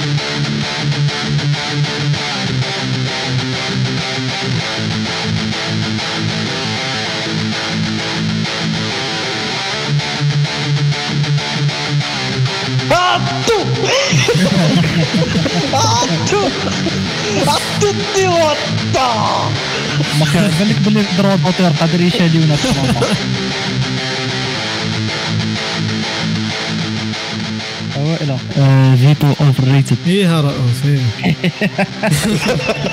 Atut! Atut! Atut diwatta! Balik-balik drawing water, kadiri siya di ولا اوائل فيتو اوفر ريتد ايه رؤوف ايه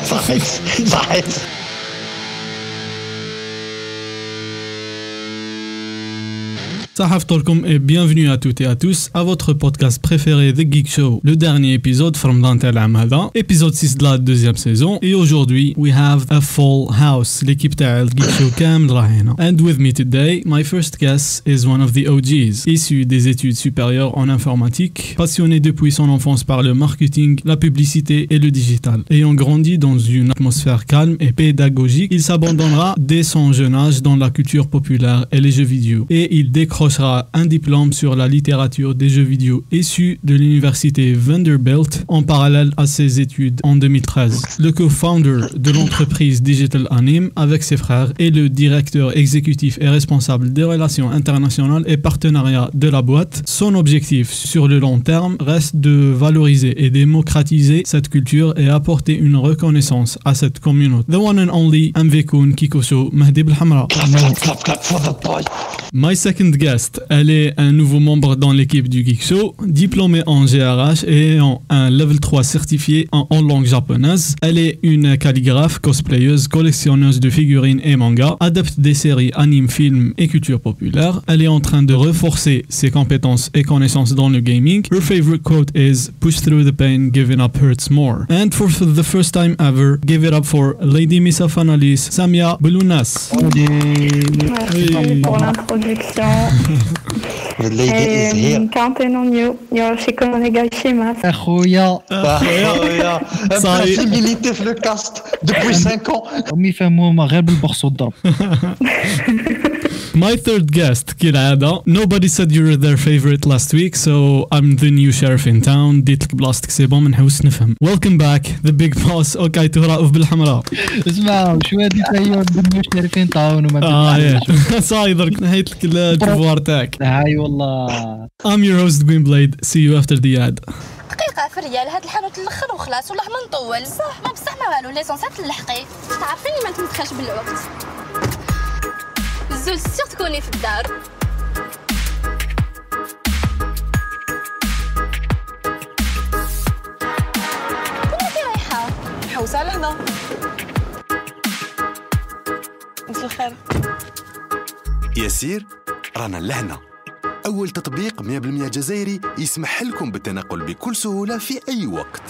صحيح Sahaf Sahaftorkum et bienvenue à toutes et à tous à votre podcast préféré The Geek Show, le dernier épisode from Dantel Amada, épisode 6 de la deuxième saison. Et aujourd'hui, we have a full house, l'équipe de Geek Show Cam And with me today, my first guest is one of the OGs, issu des études supérieures en informatique, passionné depuis son enfance par le marketing, la publicité et le digital. Ayant grandi dans une atmosphère calme et pédagogique, il s'abandonnera dès son jeune âge dans la culture populaire et les jeux vidéo. Et il décroche sera un diplôme sur la littérature des jeux vidéo issu de l'université Vanderbilt en parallèle à ses études en 2013. Le co-founder de l'entreprise Digital Anime avec ses frères et le directeur exécutif et responsable des relations internationales et partenariats de la boîte. Son objectif sur le long terme reste de valoriser et démocratiser cette culture et apporter une reconnaissance à cette communauté. The one and only MV Kikoso Mahdi boy. My second guest elle est un nouveau membre dans l'équipe du Geek Show, diplômée en GRH et en un level 3 certifié en, langue japonaise. Elle est une calligraphe, cosplayeuse, collectionneuse de figurines et mangas, adepte des séries anime, films et culture populaire. Elle est en train de renforcer ses compétences et connaissances dans le gaming. Her favorite quote is Push through the pain, giving up hurts more. And for the first time ever, give it up for Lady Misa Fanalis, Samia Belounas. Merci pour l'introduction. The lady is Et here. quarantaine new. Yoshiko onegaishimasu. اخويا Ah, yeah, yeah. Ça y est. Impossibilité في le cast depuis 5 ans. هم يفهموهم غير بالبخص والضرب My third guest, كالعادة. Nobody said you were their favorite last week, so I'm the new sheriff in town. ديت لك بلاصتك سي بون منحوس نفهم. Welcome back, the big boss, اوكي رؤوف بالحمراء. اسمع شو هادي تايون بدنا شارفين طاون وما اه يا تدري صاي درك نهيت لك البوفوار تاعك. هاي والله I'm your host Green Blade. See you after the ad. دقيقة في ريال هاد الحانوت الاخر وخلاص والله ما نطول صح ما بصح ما والو ليسونسات تلحقي تعرفيني ما نتمسخاش بالوقت الزول سيغ تكوني في الدار وين رايحة؟ حوسة لهنا مساء الخير يسير رانا لهنا. أول تطبيق 100% جزائري يسمح لكم بالتنقل بكل سهولة في أي وقت.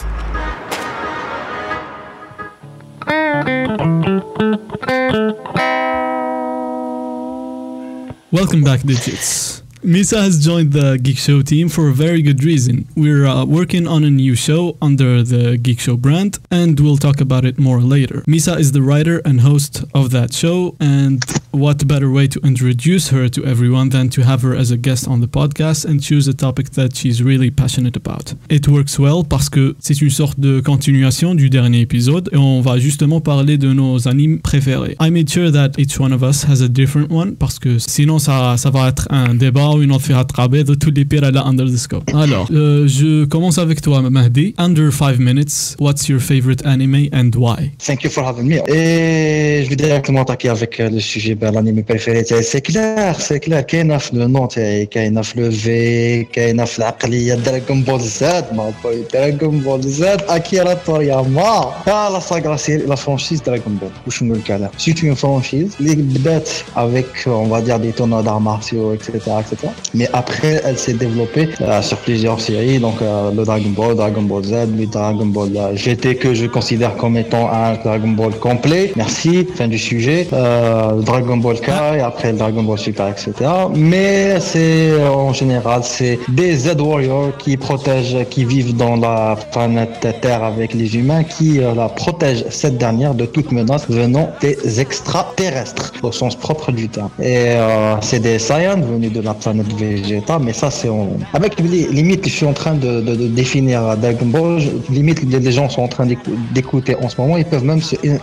Welcome back, digits. Misa has joined the Geek Show team for a very good reason. We're uh, working on a new show under the Geek Show brand, and we'll talk about it more later. Misa is the writer and host of that show, and what better way to introduce her to everyone than to have her as a guest on the podcast and choose a topic that she's really passionate about. It works well parce que c'est une sorte de continuation du dernier épisode, et on va justement parler de nos animes préférés. I made sure that each one of us has a different one parce que sinon ça, ça va être un débat ou une autre firat de tous les pires là under the scope. Alors, euh, je commence avec toi, Mahdi. Under 5 minutes, what's your favorite anime and why? Thank you for having me. Et je vais directement attaquer avec euh, le sujet ben, l'anime préféré. تاعي. C'est clair, c'est clair. كاينه في لو نون تاعي كاينه في لو في كاينه في العقليه دراغون بول زاد ما بوي دراغون بول زاد اكيرا تورياما اه لا ساغا لا سيري لا فرانشيز دراغون بول واش نقول لك عليها سيت اون فرانشيز اللي بدات avec on va dire des tournois d'arts martiaux etc etc mais après elle s'est développée euh, sur plusieurs séries donc euh, le Dragon Ball Dragon Ball Z le Dragon Ball euh, GT que je considère comme étant un Dragon Ball complet merci fin du sujet euh, le Dragon Ball Kai et après le Dragon Ball Super etc mais c'est en général c'est des Z Warriors qui protègent qui vivent dans la planète Terre avec les humains qui euh, la protègent cette dernière de toute menace venant des extraterrestres au sens propre du terme et euh, c'est des Saiyans venus de la planète Vegeta, mais ça c'est en... avec les limites, je suis en train de, de, de définir Dragon Ball. Limite, les gens sont en train d'écou- d'écouter en ce moment, ils peuvent même se in-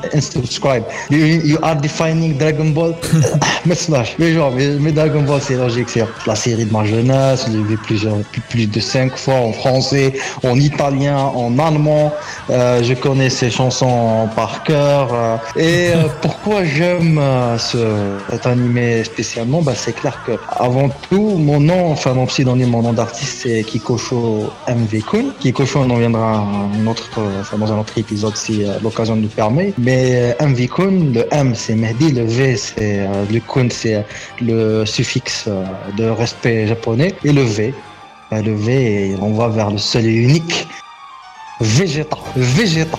you are defining Dragon Ball. Mais slash, mais genre, mais, mais Dragon Ball c'est logique, c'est la série de ma jeunesse. J'ai vu plusieurs, plus, de cinq fois en français, en italien, en allemand. Euh, je connais ces chansons par cœur. euh, et euh, pourquoi j'aime ce, cet animé spécialement? Bah, C'est clair que avant tout, mon nom, enfin mon pseudonyme, mon nom d'artiste, c'est Kikosho MV Kun. Kikosho, on en viendra un autre, enfin, dans un autre épisode si l'occasion nous permet. Mais MV Kun, le M c'est Mehdi, le V c'est euh, le Kun, c'est le suffixe euh, de respect japonais. Et le V, bah, le V, on va vers le seul et unique Vegeta. Vegeta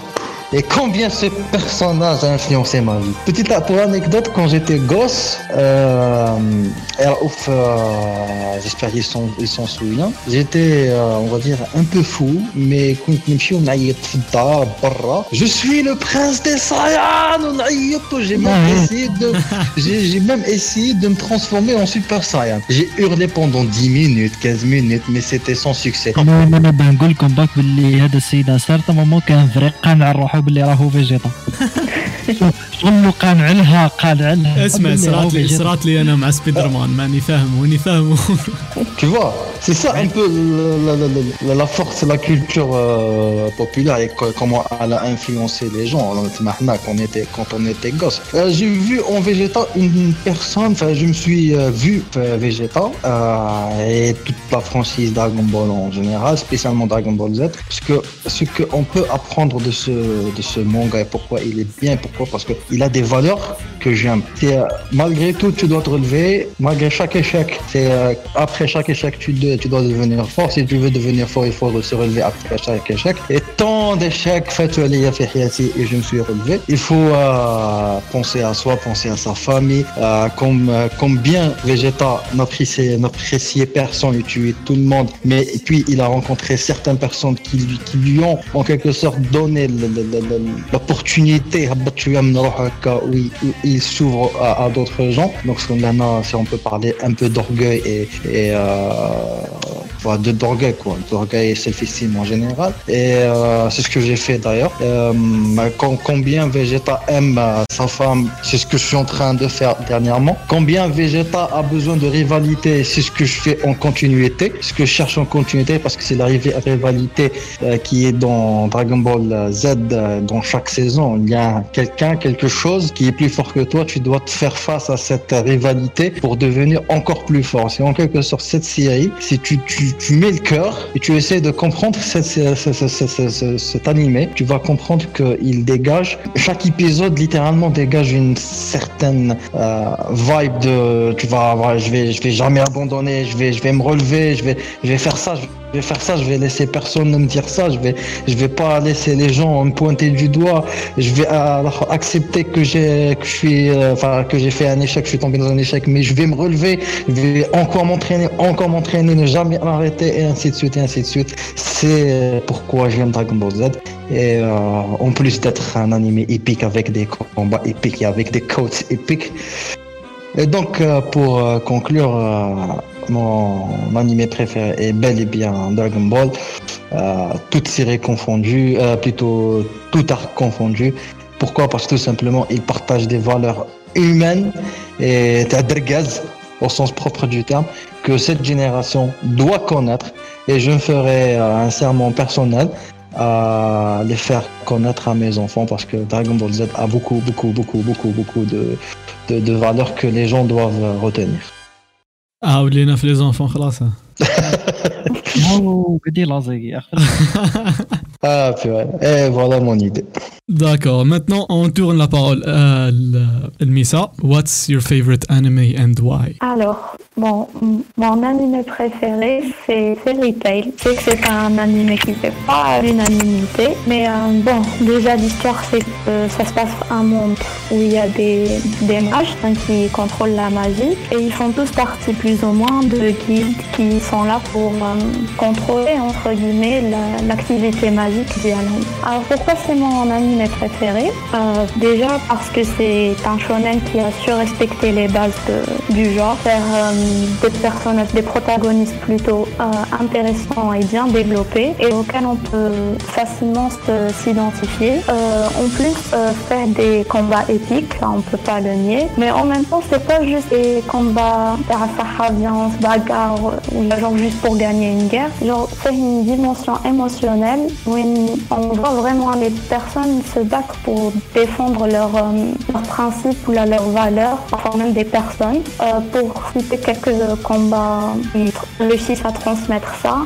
et combien ce personnage a influencé ma vie. Petite anecdote, quand j'étais gosse, euh, euh, j'espère qu'ils s'en ils sont souviennent. J'étais, euh, on va dire, un peu fou, mais quand je suis le prince des Saiyans. Oh, j'ai même essayé de, j'ai même essayé de me transformer en Super Saiyan. J'ai hurlé pendant 10 minutes, 15 minutes, mais c'était sans succès. انا انا بنقول لكم باك باللي هذا السيد à certain moment كان فريق قانع روحو باللي راهو فيجيتا شغل قانع لها قانع لها اسمع باللي راهو صرات لي فيجيتا. صرات لي انا مع سبيدر مان ماني فاهم وني فاهمه Tu vois, c'est ça un peu la, la- la- la- la force de la culture euh, populaire et co- comment elle a influencé les gens. Alors, Maintenant, quand on était, quand on était gosse. Euh, j'ai vu en Vegeta une personne, enfin, je me suis euh, vu euh, Vegeta euh, et toute la franchise Dragon Ball en général, spécialement Dragon Ball Z, parce que ce qu'on peut apprendre de ce, de ce manga et pourquoi il est bien, pourquoi parce qu'il a des valeurs que j'aime. C'est, euh, malgré tout, tu dois te relever, malgré chaque échec. C'est euh, après chaque échec, tu, de- tu dois devenir fort. Si tu veux devenir fort, il faut se relever après chaque échec. Et tant tellement d'échecs faits et je me suis relevé. Il faut euh, penser à soi, penser à sa famille, euh, comme, euh, bien Vegeta n'appréciait personne, il tuait tout le monde, mais et puis il a rencontré certaines personnes qui lui, ont en quelque sorte donné l'opportunité où il s'ouvre à, d'autres gens. Donc ce qu'on a, si on peut parler un peu d'orgueil et, euh, de d'orgueil quoi, d'orgueil et self-esteem en général c'est ce que j'ai fait d'ailleurs. Euh, com- combien Vegeta aime euh, sa femme, c'est ce que je suis en train de faire dernièrement. Combien Vegeta a besoin de rivalité, c'est ce que je fais en continuité, ce que je cherche en continuité parce que c'est la riv- rivalité euh, qui est dans Dragon Ball Z dans chaque saison. Il y a quelqu'un, quelque chose qui est plus fort que toi. Tu dois te faire face à cette rivalité pour devenir encore plus fort. C'est en quelque sorte cette série. Si tu, tu, mets le cœur et tu essaies de comprendre cette, ce- ce- ce- ce- ce- cet animé, tu vas comprendre qu'il dégage, chaque épisode littéralement dégage une certaine euh, vibe de, tu vas je vais, je vais jamais abandonner, je vais, je vais me relever, je vais, je vais faire ça, vais faire ça, je vais laisser personne me dire ça, je vais, je vais pas laisser les gens me pointer du doigt, je vais accepter que j'ai, que je suis, euh, enfin que j'ai fait un échec, je suis tombé dans un échec, mais je vais me relever, je vais encore m'entraîner, encore m'entraîner, ne jamais m'arrêter et ainsi de suite et ainsi de suite. C'est euh, pourquoi j'aime Dragon Ball Z. Et euh, en plus d'être un animé épique avec des combats épiques et avec des codes épiques. Et donc pour conclure, euh, mon animé préféré est bel et bien Dragon Ball. Euh, toutes séries confondues, euh, plutôt tout arc confondu. Pourquoi? Parce que tout simplement, il partage des valeurs humaines et tadrgaz, au sens propre du terme, que cette génération doit connaître. Et je me ferai euh, un serment personnel à les faire connaître à mes enfants parce que Dragon Ball Z a beaucoup, beaucoup, beaucoup, beaucoup, beaucoup de, de, valeurs que les gens doivent euh, retenir. اه ولينا في لي زونفون خلاص هو قد لازق يا اخي Ah, puis ouais. Et voilà mon idée. D'accord, maintenant on tourne la parole à L- Elmisa. What's your favorite anime and why Alors, bon, mon animé préféré, c'est Fairy Tail. Je sais que c'est un animé qui fait pas l'unanimité, mais euh, bon, déjà l'histoire, c'est que ça se passe un monde où il y a des, des mages hein, qui contrôlent la magie et ils font tous partie plus ou moins de guildes qui sont là pour euh, contrôler, entre guillemets, la- l'activité magique du anime. Alors pourquoi c'est mon animé préféré? Euh, Déjà parce que c'est un shonen qui a su respecter les bases du genre, faire des personnages, des protagonistes plutôt euh, intéressants et bien développés et auxquels on peut facilement s'identifier. Euh, en plus, euh, faire des combats épiques, ça, on peut pas le nier. Mais en même temps, c'est pas juste des combats violence, bagarre, ou genre juste pour gagner une guerre. Genre, c'est une dimension émotionnelle où on voit vraiment les personnes se battre pour défendre leurs leurs principes ou leurs valeurs, parfois même des personnes. Pour citer euh, combats tr- réussissent à transmettre ça,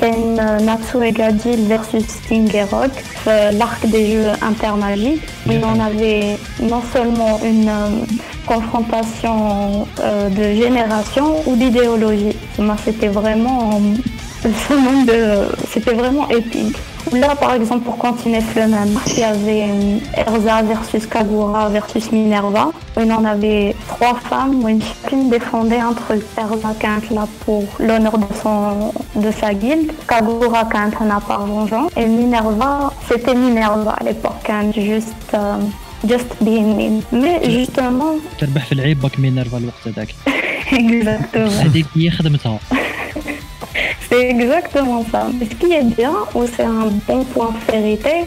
Ken Natsu et Gadil versus Sting et Rock, l'arc des jeux intermagiques. où on avait non seulement une euh, confrontation euh, de génération ou d'idéologie. C'était vraiment, euh, c'était vraiment épique. Là, par exemple, pour continuer sur le même, il y avait euh, Erza versus Kagura versus Minerva. où Il en avait trois femmes, où une chacune défendait un truc. Erza qui est là pour l'honneur de, son, de sa guilde, Kagura qui est là par vengeance, et Minerva, c'était Minerva à l'époque, hein, juste, euh, just being mean. Mais justement, تربح في العيب باك مينيرفا الوقت هذاك exactement. هذيك هي خدمتها c'est exactement ça. Ce qui est bien, ou c'est un bon point Fairy Tail,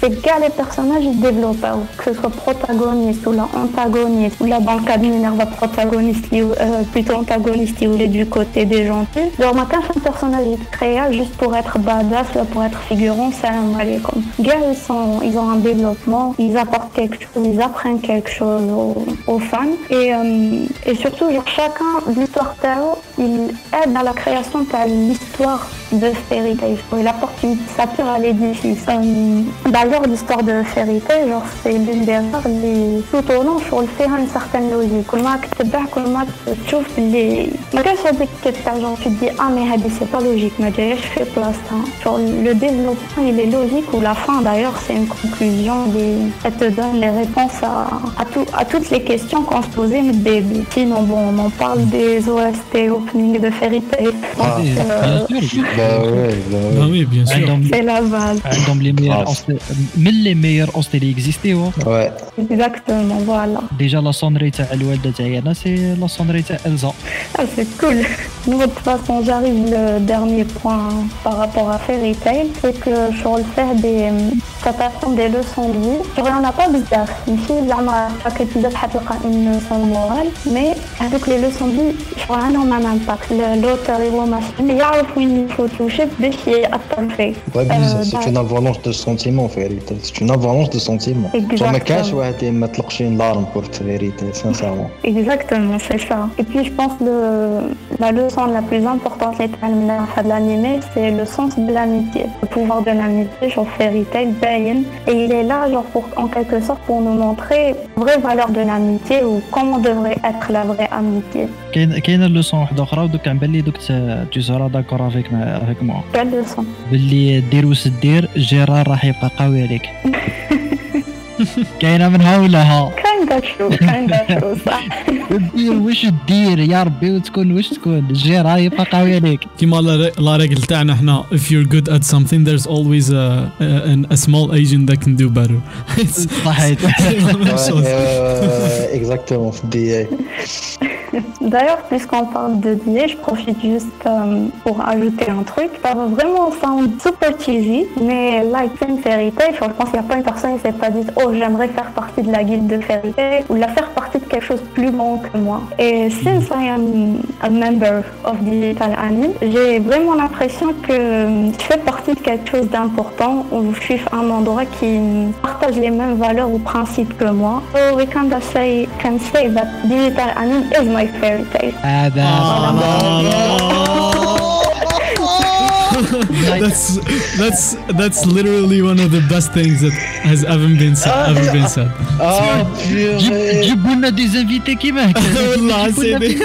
c'est que les personnages ils développent, que ce soit protagoniste ou la antagoniste, ou là dans le cas de Minerva protagoniste, euh, plutôt antagoniste, il est du côté des gentils. Genre, ma un personnage est créé juste pour être badass, là, pour être figurant, c'est un comme. Gars, ils, sont, ils ont un développement, ils apportent quelque chose, ils apprennent quelque chose aux, aux fans. Et, euh, et surtout, genre, chacun, l'histoire Tao, il aide à la création de l'histoire de Fairy Tail. Il apporte une sapure à l'édifice. Euh, D'ailleurs, l'histoire de Fairy Tail, genre, c'est l'une des rares les tout au long, sur le fait une certaine logique. كل ما كتبع كل ما تشوف اللي ما كانش هذيك تاع genre tu te dis ah mais هذه c'est pas logique ما جايش في بلاصتها. Genre le développement il est logique ou la fin d'ailleurs c'est une conclusion des... elle te donne les réponses à, à, tout, à toutes les questions qu'on se posait mais des Sinon bon on en parle des OST opening de Fairy Tail. Ah, euh... bien sûr. bah, ouais, bah, ouais. bah oui, bien sûr. C'est la base. Un des meilleurs, ah. même les meilleurs hostels existés. Ouais. ouais. Exactement, voilà. Déjà la sonnerie de Al-Walda Tayana, c'est la sonnerie de Elsa. Ah, c'est cool. De toute façon, j'arrive le dernier point par rapport à Fairy Tail, c'est que je refais des ça t'apprend des leçons de vie. Genre, il n'y en a pas bizarre. Ici, زعما chaque épisode حتلقى une leçon morale, mais avec les leçons de vie, genre, عندهم un impact. Le- L'auteur, il machine, يعرف وين il faut toucher باش يأثر فيه. Ouais, mais Euh, c'est dans- une avalanche de sentiments, Fairy Tail. C'est une avalanche de sentiments. Exactement. Genre, ما كانش واحد ما طلقش une larme pour Fairy Tail, sincèrement. Exactement, c'est ça. Et puis je pense que la leçon la plus importante de l'animé, c'est le sens de l'amitié. Le pouvoir de l'amitié, genre Fairy Tail, Bayan. Et il est là, genre, pour, en quelque sorte, pour nous montrer la vraie valeur de l'amitié ou comment devrait être la vraie amitié. كاين كاينه لوسون واحده اخرى ودوك عم بالي دوك تو سورا داكور افيك افيك موا Quelle leçon باللي دير واش دير جيرار راح يبقى قوي عليك كاينه منها ولا ها كنت كنشوف كنشوف دير واش دير يا ربي وتكون واش تكون. الجيره هي قوي عليك. كيما لا راجل تاعنا حنا. If you're good at something there's always a, a, a small agent that can do better. صحيت اكزاكتومون في الدي D'ailleurs, puisqu'on parle de DA, je profite juste euh, pour ajouter un truc. Ça va vraiment sound super cheesy, mais like une Fairy Tail, je pense qu'il n'y a pas une personne qui s'est pas dit Oh, j'aimerais faire partie de la guilde de Fairy Tail ou la faire partie de quelque chose de plus grand que moi. Et since I am a member of Digital Anime, j'ai vraiment l'impression que je fais partie de quelque chose d'important ou je suis un endroit qui partage les mêmes valeurs ou principes que moi. So we can say, can say that Digital Anime is my fairy tale. هذا that's that's that's literally one of the best things that has ever been said ever been said Ah, جيب- purée. جيبوا لنا دي زانفيتي كيما هكا والله جيبوا لنا سيدي. في-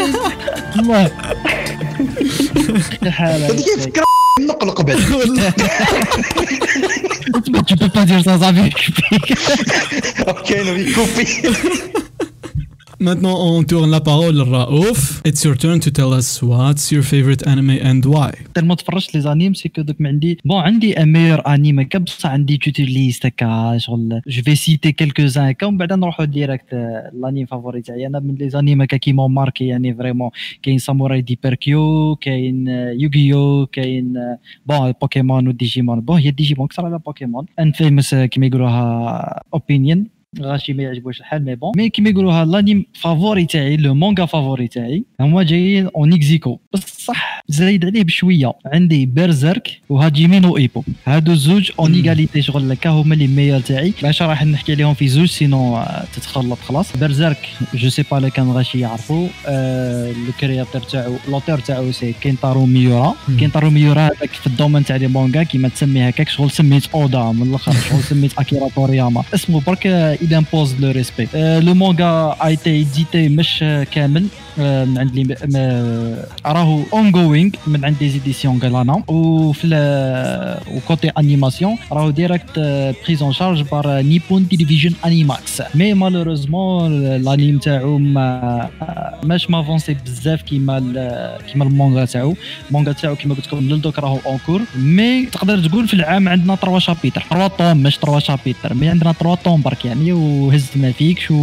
والله حالة هذيك فكرة نقل قبل Tu peux pas dire ça avec كاين في كوفي Maintenant, on tourne la parole à Raouf. It's your turn to tell us what's your favorite anime and why. تلمو تفرجت لي زانيم سي كو دوك ما عندي بون عندي ان ميور انيم هكا بصح عندي توتي ليست هكا شغل جو في سيتي كيلكو زان هكا ومن بعد نروحو ديريكت الانيم فافوري تاعي انا من لي زانيم هكا كي مون ماركي يعني فريمون كاين ساموراي دي بيركيو كاين يوغيو كاين بون بوكيمون وديجيمون بون هي ديجيمون اكثر على بوكيمون انفيمس كيما يقولوها اوبينيون غاشي ما يعجبوش الحال مي بون مي كيما يقولوها الانيم فافوري تاعي لو مونغا فافوري تاعي هما جايين اون اكزيكو بصح زايد عليه بشويه عندي بيرزيرك وهاجيمين وايبو هادو الزوج اون ايغاليتي شغل هكا هما لي ميور تاعي باش راح نحكي عليهم في زوج سينو تتخلط خلاص بيرزيرك جو سي با كان غاشي يعرفوا آه لو كرياتور تاعو لوتور تاعو سي كينتارو ميورا كينتارو ميورا هذاك في الدومين تاع لي مونغا كيما تسمي هكاك شغل سميت اودا من الآخر شغل سميت اكيرا تورياما اسمه برك il impose le respect. Euh, le manga a été édité, Mesh Kamel, من عند لي راهو اون جوينغ من عند دي زيديسيون غلانا وفي وكوتي انيماسيون راهو ديريكت بريز اون شارج بار نيبون تيليفزيون انيماكس مي مالوروزمون الانيم تاعو ما ماش مافونسي بزاف كيما كيما المونغا تاعو المونغا تاعو كيما قلت لكم للدوك راهو اون كور مي تقدر تقول في العام عندنا 3 شابيتر 3 طوم مش 3 شابيتر مي عندنا 3 طوم برك يعني. وهزت ما فيكش.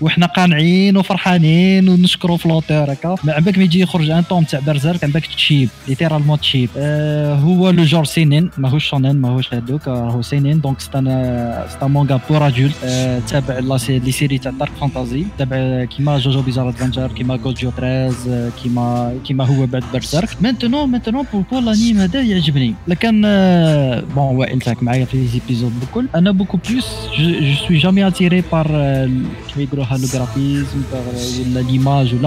وحنا قانعين وفرحانين ونشكروا فلوتور هكا ما عباك ما يجي يخرج ان طوم تاع برزيرك عباك تشيب ليترالمون تشيب آه هو لو جور سينين ماهوش شونين ماهوش هذوك راهو سينين دونك ستا ستا مونغا بور ادولت آه تابع لي سيري تاع دارك فانتازي تابع كيما جوجو بيزار ادفنجر كيما جولجيو 13 كيما كيما هو بعد برزيرك مانتونون مانتونون بوركو لانيم هذا يعجبني لكن آه بون وائل تاعك معايا في لي زيبيزود بكل انا بوكو بلوس جو سوي جامي attiré par كيما يقولوها لو غرافيزم ولا ليماج ولا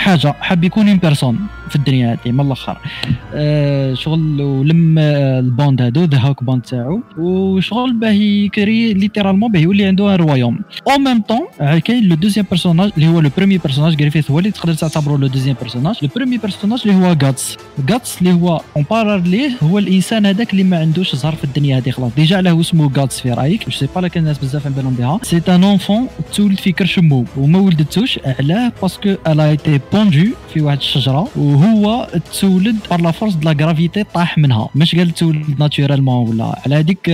حاجة حاب يكون اون بيرسون في الدنيا هذه من الآخر. آه شغل ولم البوند هادو ذا هوك بوند تاعو. وشغل باه يكري ليترالمون باه يولي عنده روايوم أو ميم طون كاين لو دوزيام بيرسوناج اللي هو لو بروميي بيرسوناج غريفيث هو اللي تقدر تعتبره لو دوزيام بيرسوناج لو بروميي بيرسوناج اللي هو غاتس غاتس اللي هو اون بارال ليه هو الإنسان هذاك اللي ما عندوش زهر في الدنيا هذه خلاص. ديجا علاه اسمه غاتس في رأيك. جو سي با لكن الناس بزاف على بالهم بها. سي ان اونفون تولد في كرشمو وما ولدتوش علاه باسكو الا ايتي بوندو في واحد الشجرة. وهو تولد بار لا فورس دو لا غرافيتي طاح منها. مش قال تولد ناتورالمون ولا. على هذيك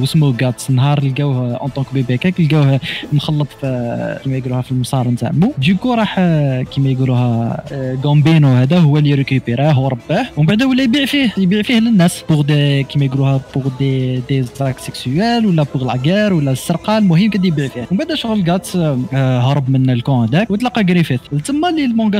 واسمو غاتس نهار لقاوه اون طونك بيبي كاك لقاوه مخلط في كيما يقولوها في المسار نتاع مو. دوكو راح كيما يقولوها غومبينو هذا هو اللي ريكوبيراه ورباه ومن بعد ولا يبيع فيه يبيع فيه للناس. بوغ دي كيما يقولوها بوغ دي دي زاك سيكسيوال ولا بوغ لاكار ولا السرقة المهم كدي يبيع فيه. ومن بعد شغل غاتس هرب من الكون هذاك وتلقى غريفيث تما اللي المونغا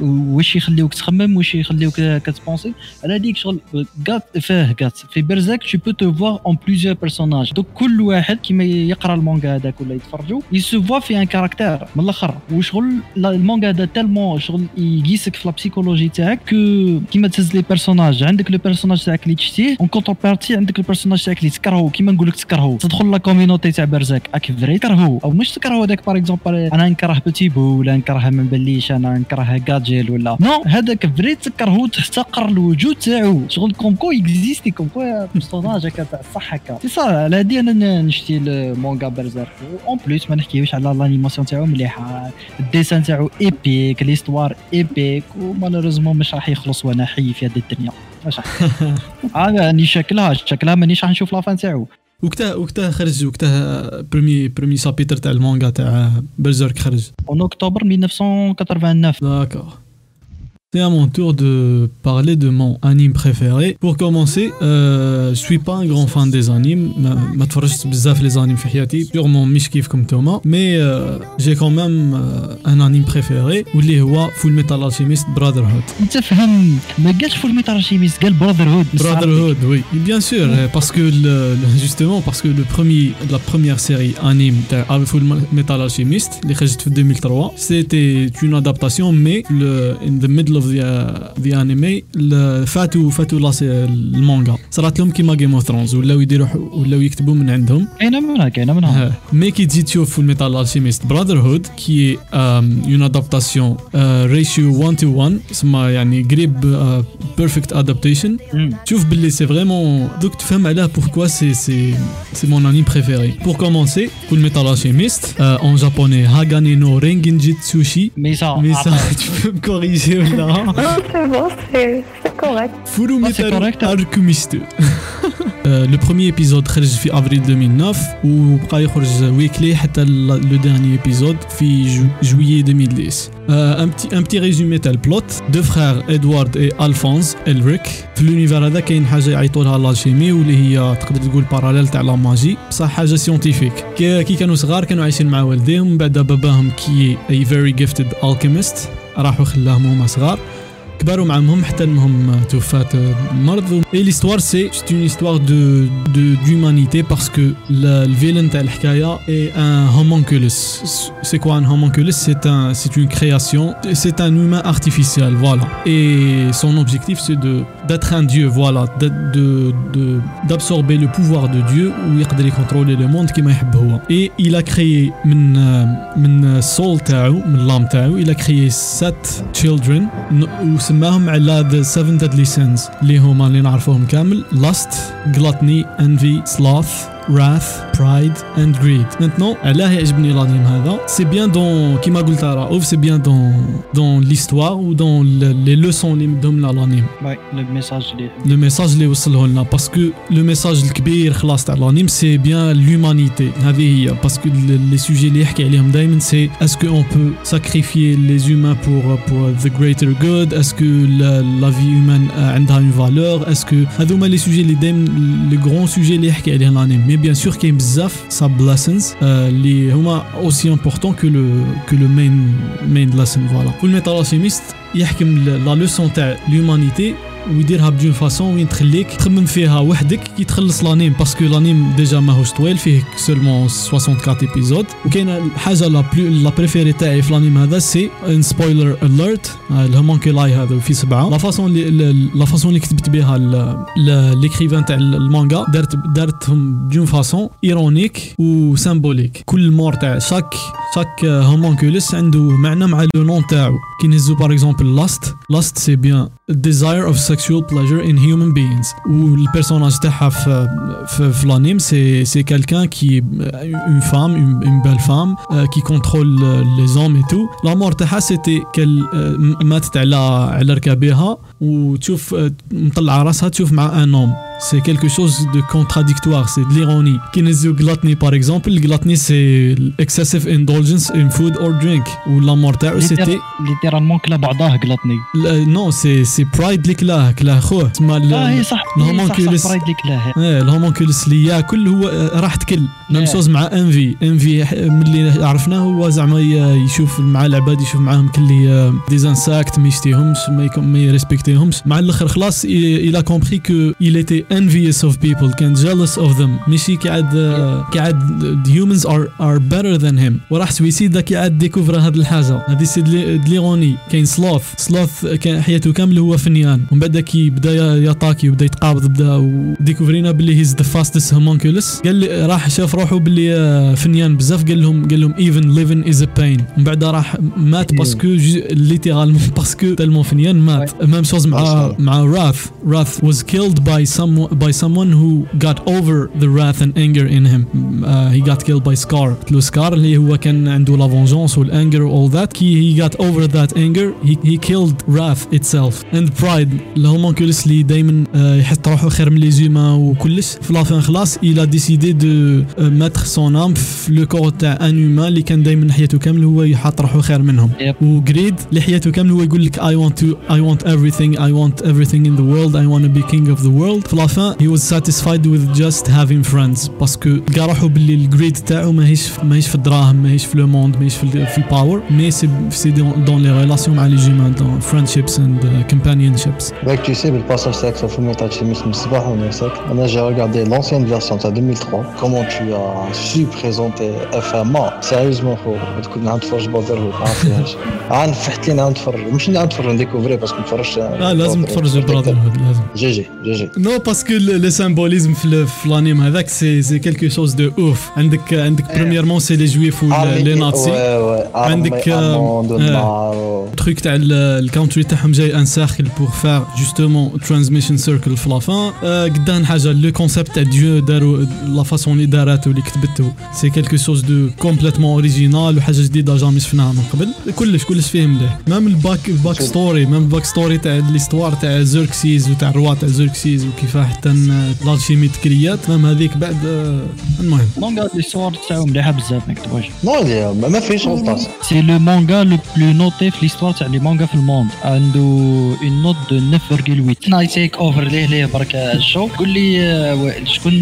واش يخليوك تخمم واش يخليوك كتبونسي. على هذيك شغل كات فيه كات في برزاك tu peux te voir en plusieurs personnages. دوك كل واحد كيما يقرأ المانجا هذاك ولا يتفرجوا. يسو فوا في ان كاركتير من الأخر. وشغل المانجا هذا تالمون شغل يقيسك في لا بسيكولوجي تاعك كو كيما تهز لي بيرسوناج عندك لو بيرسوناج تاعك اللي تشتيه اون كونتر بارتي عندك البيرسوناج تاعك اللي تكرهو. كيما نقول لك تكرهو. تدخل لا كوميونيتي تاع برزاك. اك فري تكرهو أو مش تكرهو. هذاك باغ اكزومبل أنا نكره بوتي بو ولا نكره ما نبليش أنا نكره كاجيل ولا؟ نو. هذاك فري تكرهو تحتقر الوجود تاعو. شغل كومكو اكزيستي كومكو بيرسوناج هكا تاع الصح هكا سي صا على هادي أنا نشتي المونغا برزيرك اون بليس ما نحكيوش على لانيماسيون تاعو مليحة. الديسان تاعو ايبيك ليستوار ايبيك ومالوريزمون مش راح يخلص وأنا حي في هذه الدنيا. واش راني شكلها شكلها مانيش راح نشوف لافان تاعو. وقتها وقتها خرج وقتها بريمي بريمي سابيتر تاع المانجا تاع برزيرك خرج. اون اكتوبر 1989 داكور C'est à mon tour de parler de mon anime préféré. Pour commencer, euh, je suis pas un grand fan des animes. ما ما تفرجت بزاف les animes في حياتي. Sûrement مش كيفكم نتوما. Mais euh, j'ai quand même euh, un anime préféré واللي هو Full Metal Alchemist Brotherhood. تفهم ما قالش فول ميتال شيميس قال براذر هود Brotherhood, oui. Bien sûr, euh, parce que le, le- justement, parce que le premier, la première série anime de Full Metal Alchemist, les خرجت في 2003, c'était une adaptation, mais le, in the middle of the, uh, the anime, le, فاتوا فاتوا لا سي- المانجا صارت لهم كيما جيم اوف ثرونز ولاو يديروا ولاو يكتبوا من عندهم كاينه منها كاينه منها mais qui dit tu Full Metal Alchemist Brotherhood qui est euh, une adaptation euh, ratio 1 to 1 اسمها يعني قريب uh, perfect adaptation مم. تشوف باللي سي فريمون دوك تفهم علاه pourquoi c'est c'est c'est mon anime préféré pour commencer Full Metal Alchemist euh, en japonais Hagane no Rengenji Tsushi ميسا mais ça tu peux me corriger là Non, c'est bon, c'est c'est correct. Furu Ah, c'est Metal correct. Alchemist Euh, le premier épisode خرج في افريل 2009 وبقى يخرج ويكلي حتى ال- le dernier épisode في ju- juillet 2010 Euh, un petit un petit résumé تاع البلوت دو فخار ادوارد اي الفونز الريك في لونيفير هذا كاين حاجه يعيطوا لها لالشيمي واللي هي تقدر تقول باراليل تاع لا ماجي بصح حاجه سيونتيفيك كي كي كانوا صغار كانوا عايشين مع والديهم من بعد باباهم كي اي فيري جيفتد الكيميست راحوا خلاهم هما صغار. كبروا معهم حتى انهم توفات المرض اي ليستوار سي سي اون هيستوار دو دو d'humanité parce que le, le vilain تاع الحكايه est un homunculus c'est quoi un homunculus c'est un c'est une création c'est un humain artificiel voilà et son objectif c'est de d'être un dieu voilà de de de- d'absorber le pouvoir de Dieu ويقدر يكونترولي le monde كما يحب هو et il a créé من من soul تاعو من l'âme تاعو il a créé sept children ن- وسماهم على the seven deadly sins اللي هما اللي نعرفوهم كامل lust gluttony envy sloth wrath pride and greed maintenant علاه يعجبني الانيم هذا سي بيان دون كيما قلت رؤوف سي بيان دون دون l'histoire و دون لي لوسون اللي مدهم لنا الانيم وي لو ميساج اللي لو ميساج اللي وصله لنا باسكو لو ميساج الكبير خلاص تاع الانيم سي بيان لومانيتي هذه هي باسكو لي سوجي اللي يحكي عليهم دائما سي اسكو اون بو ساكريفيي لي زومان بور بور ذا greater good اسكو لا في هيومان عندها اون فالور اسكو هذوما لي سوجي اللي دائما لي غرون سوجي اللي يحكي عليهم الانيم مي بيان سور كاين بزاف ساب ليسنز اللي هما اوسي امبورطون كو لو كو لو مين مين ليسن فوالا فول ميتال الشيميست يحكم لا لوسون تاع لومانيتي ويديرها بدون فاسون وين تخليك تخمم فيها وحدك كي تخلص لانيم باسكو لانيم ديجا ماهوش طويل فيه سولمون 64 ايبيزود وكاينة الحاجة لا بلو لا بريفيري تاعي في الانيم هذا سي ان سبويلر اليرت الهومونكيلاي هذا في سبعة. لا فاسون اللي لا فاسون اللي كتبت بها ليكريفان تاع المانجا دارت دارتهم بدون فاسون ايرونيك وسامبوليك كل مور تاع شاك شاك هومونكوليس عنده معنى مع لو نون تاعو. كي نهزو باغ اكزومبل لاست لاست سي بيان desire of sexual pleasure in human beings والبيرسوناج تاعها في في, في l'anime c'est c'est quelqu'un qui est une femme une, une belle femme euh, qui contrôle euh, les hommes et tout la mort تاعها c'était qu'elle euh, ماتت على على ركابيها وتشوف مطلعه راسها تشوف مع ان نوم سي كيلكو شوز دو كونتراديكتوار سي ليروني كي نزيو غلاتني باغ اكزومبل الغلاتني سي اكسسيف اندولجنس ان فود اور درينك ولا مور تاعو سيتي ليترالمون كلا بعضاه غلاتني نو سي سي برايد اللي كلاه كلاه خوه تسمى آه صح الهومونكولس برايد اللي كلاه إيه اللي ياكل هو راح تكل نيم شوز مع انفي انفي ملي عرفناه هو زعما يشوف مع العباد يشوف معاهم كلي ديزانساكت ما يشتيهمش ما يريسبكتي يريسبكتيهمش مع الأخر خلاص a compris que il était envious of people كان jealous of them. ماشي قاعد آه، قاعد the humans are are better than him. وراح سويسيدا كي عاد ديكوفر هذه الحاجة هذه سي دليغوني كاين سلوث سلوث كان حياته كامل هو فنيان. ومن بعد كي بدا يطاكي وبدا يتقابض بدا وديكوفرينا باللي هيز ذا فاستست هومونكولس قال لي راح شاف روحه باللي آه، فنيان بزاف. قال لهم قال لهم even living is a pain. ومن بعد راح مات باسكو ليترالمون باسكو تالمون فنيان مات. ميم chose مع أصلاً. مع Wrath Wrath was killed by some by someone who got over the wrath and anger in him uh, he got killed by Scar قلت له Scar اللي هو كان عنده la vengeance والanger و all that كي he got over that anger he, he killed Wrath itself and Pride الهومونكولس اللي دايما uh, يحط روحه خير من لي زومان وكلش في لافان خلاص il a décidé de uh, mettre son âme في لو كور تاع ان humain اللي كان دايما حياته كامل هو يحط روحه خير منهم Yep. وجريد اللي حياته كامل هو يقول لك I want to I want everything I want everything in the world I want to be king of the world في لافان he was satisfied with just having friends باسكو لقى روحه باللي الجريد تاعو ماهيش ماهيش في الدراهم ماهيش في لو موند ماهيش في, ال- في الباور مي سي سي دون لي ريلاسيون مع لي جيمان دون friendships and uh, companionships Like tu sais, le passage تاعك في الفيلم تاع تشيميس من الصباح ونفسك انا j'ai regardé l'ancienne version تاع 2003 comment tu as su présenter FMA sérieusement خو تكون عم تفرج بازر هو ما فيهاش عن فتحت لي نعم نتفرج مش نعم نتفرج نديكوفري باسكو نتفرج آه لازم تفرج براذر هود لازم. جي جي جي جي. نو باسكو لو سامبوليزم في ال- في الانيم هذاك سي سي كيلكو شوز دو اوف عندك عندك بريميرمون سي لي جويف ولي نازي عندك، آه، آه. التروك تاع ال- الكونتري تاعهم جاي ان سيركل بور فار جوستومون ترانزميشن سيركل في لافان قدام حاجة لو كونسيبت تاع ديو داروا لا فاسون اللي داراتو اللي كتبته سي كيلكو شوز دو كومبليتمون اوريجينال وحاجة جديدة جامي شفناها من قبل. كلش كلش فيه مليح. مام الباك الباك ستوري مام الباك ستوري تاع ليستوار تاع زيركسيز وتاع الروا تاع زيركسيز وكيفاه حتى الالشيمي تكريات مام هذيك بعد آه، المهم. مونغا ليستوار تاعو مليحة بزاف ما نكتبوش نو ما فيش غلطات سي لو مانغا لو بلو نوتي في ليستوار تاع لي مانغا في الموند عنده اون نوت دو 9.8 ناي تيك اوفر ليه ليه برك الشو قول لي وائل شكون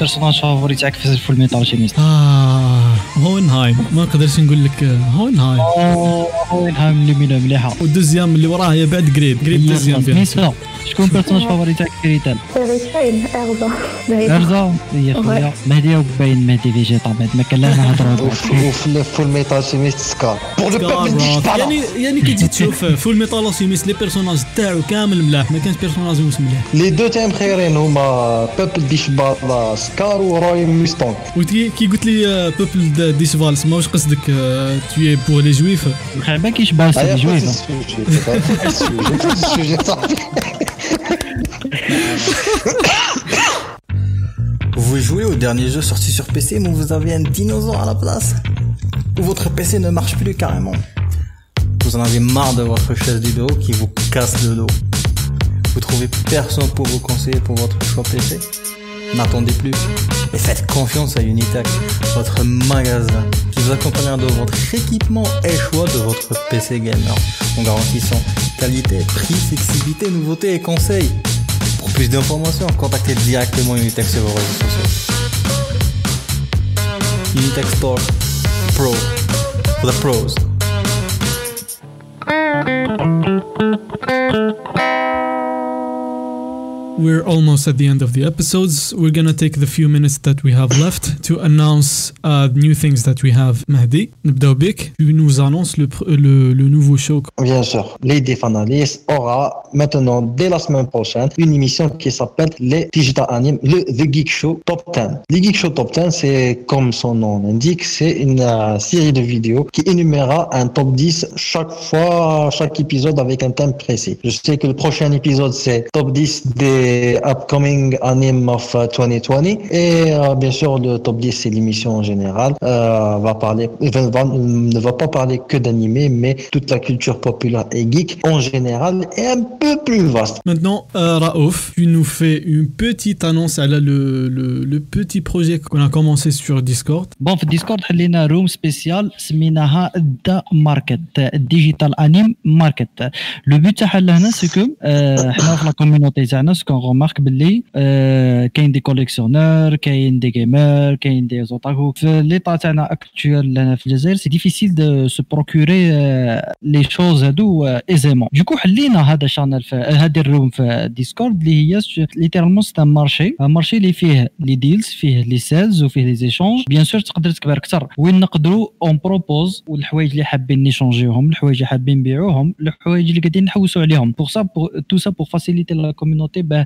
بيرسوناج فافوري تاعك في فول ميتال شيميست آه هوينهايم ما نقدرش نقول لك آه، هوينهايم هايم اللي مليحه والدوزيام اللي وراه هي بعد جريد دوزيام بيان ميسا شكون بيرسوناج فافوري تاعك في ريتال ارضا بعيدة. ارزا هي خويا مهدي وباين مهدي فيجيتا بعد ما كان لا نهضروا وفي فول ميتال سيميست سكار بور لو بيبل يعني يعني كي تجي تشوف فول ميتال سيميس لي بيرسوناج تاعو كامل ملاح ما كانش بيرسوناج مش ملاح لي دو تاعي مخيرين هما بيبل دي شبالا سكار وروي موستونغ وكي كي قلت لي بوبل دي شفالس ما واش قصدك توي بور لي جويف الخعبه كيش باس vous jouez au dernier jeu sorti sur PC, mais vous avez un dinosaure à la place. Ou votre PC ne marche plus carrément. Vous en avez marre de votre chaise du dos qui vous casse le dos. Vous trouvez personne pour vous conseiller pour votre choix PC N'attendez plus et faites confiance à Unitech, votre magasin qui vous accompagnera dans votre équipement et choix de votre PC gamer en garantissant qualité, prix, flexibilité, nouveautés et conseils. Pour plus d'informations, contactez directement Unitech sur vos réseaux sociaux. Unitech Store Pro for the pros. We're almost at the end of the episodes. We're gonna take the few minutes that we have left to announce uh, new things that we have. Mahdi, نبداو بك. Tu nous annonces le, pr- le, le nouveau show. Bien sûr, les Analyst aura maintenant, dès la semaine prochaine, une émission qui s'appelle les Digital Anime, le The Geek Show Top 10. Le Geek Show Top 10, c'est comme son nom l'indique, c'est une euh, série de vidéos qui énumérera un top 10 chaque fois, chaque épisode avec un thème précis. Je sais que le prochain épisode, c'est top 10 des upcoming anime of euh, 2020. Et euh, bien sûr, le top 10 c'est l'émission en général. Euh, va parler, va, ne va pas parler que d'animé, mais toute la culture populaire et geek en général est un peu plus vaste. Maintenant, euh, Raouf, tu nous fais une petite annonce à la, le, le, petit projet qu'on a commencé sur Discord. Bon, Discord, il y a room spécial, Sminaha Da Market, Digital Anime Market. Le but, c'est que, euh, la communauté, ce سكون غومارك باللي كاين دي كوليكسيونور كاين دي جيمر كاين دي زوتاكو في ليطا تاعنا اكتويل لنا في الجزائر سي ديفيسيل دو سو بروكوري لي شوز هادو ايزيمون دوكو حلينا هذا شانل في هذه الروم في الديسكورد اللي هي ليترالمون سي مارشي مارشي اللي فيه لي ديلز فيه لي سيلز وفيه لي زيشونج بيان سور تقدر تكبر أكثر وين نقدروا اون بروبوز والحوايج اللي حابين نيشونجيوهم الحوايج اللي حابين نبيعوهم الحوايج اللي قاعدين نحوسوا عليهم بور سا تو سا بور فاسيليتي لا كوميونيتي باه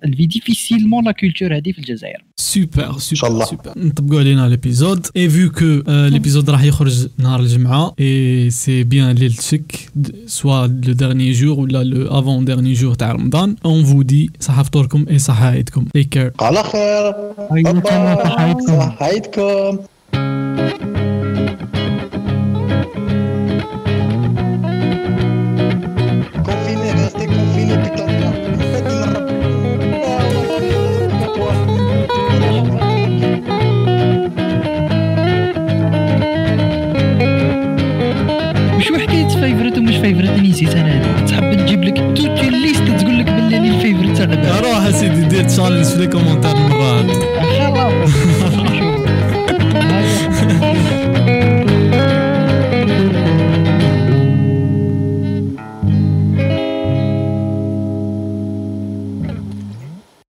الفي ديفيسيلمون لا كولتور هذه في الجزائر سوبر سوبر شاء الله. سوبر نطبقوا علينا ليبيزود اي فيو كو ليبيزود راح يخرج نهار الجمعه اي سي بيان ليلتك سوا لو ديرني جور ولا لو افون ديرني جور تاع رمضان اون فو دي صحه فطوركم اي صحه عيدكم تيك كير على خير أيوة، تمام، صحايتكم. صحايتكم نسيت أنا تحب تجيب لك توتي ليست تقول لك باللي لي الفيفرت تاع روح أسيدي دير تشالنج في لي كومونتير المرة هذه. خلاص.